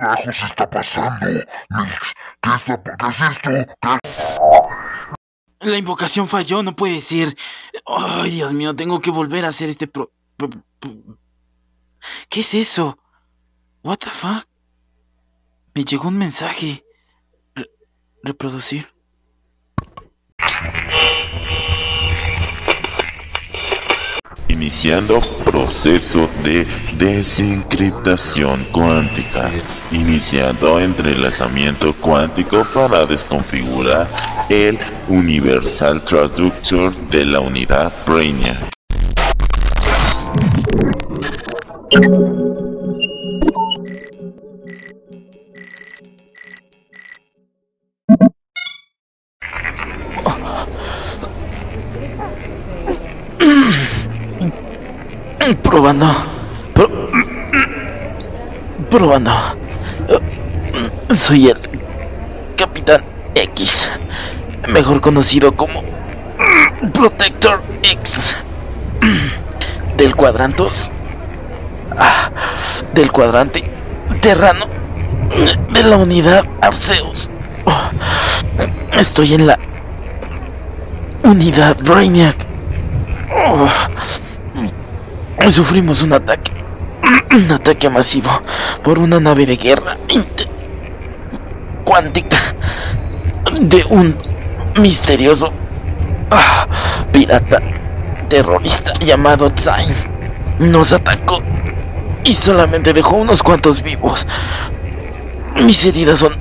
carajos está pasando? Nix, ¿qué, está, ¿qué es esto? La invocación falló, no puede ser. Ay, Dios mío, tengo que volver a hacer este pro... ¿Qué es eso? What the fuck? Me llegó un mensaje. Re- reproducir. Iniciando proceso de desencriptación cuántica. Iniciando entrelazamiento cuántico para desconfigurar el Universal Traductor de la unidad Brainiac. Probando. Pro- probando. Soy el Capitán X. Mejor conocido como Protector X. Del cuadrantos. Ah, del cuadrante terrano. De la unidad Arceus. Estoy en la unidad Brainiac. Sufrimos un ataque. Un ataque masivo por una nave de guerra cuántica de un misterioso ah, pirata terrorista llamado Zayn. Nos atacó y solamente dejó unos cuantos vivos. Mis heridas son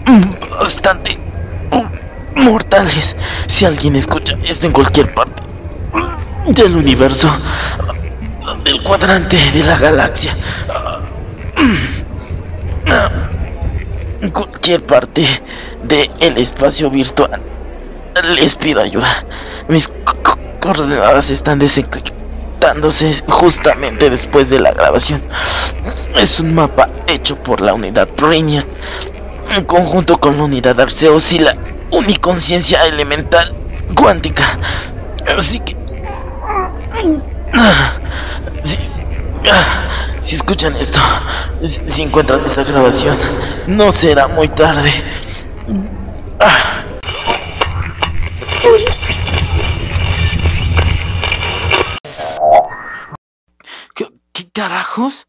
bastante mortales. Si alguien escucha esto en cualquier parte del universo, cuadrante de la galaxia. En cualquier parte del espacio virtual. Les pido ayuda. Mis co- co- coordenadas están desencriptándose justamente después de la grabación. Es un mapa hecho por la unidad Brainiac en conjunto con la unidad Arceus y la uniconciencia elemental cuántica. Así que si escuchan esto, si, encuentran esta grabación, no será muy tarde. Ah. ¿Qué, qué carajos?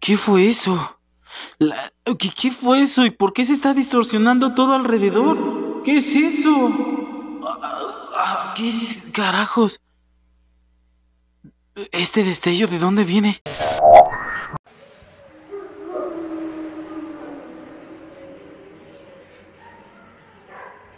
¿Qué fue eso? ¿qué, ¿Qué fue eso? ¿Y por qué se está distorsionando todo alrededor? ¿Qué es eso? Ah, ah, ¿Qué es carajos? ¿Este destello de dónde viene?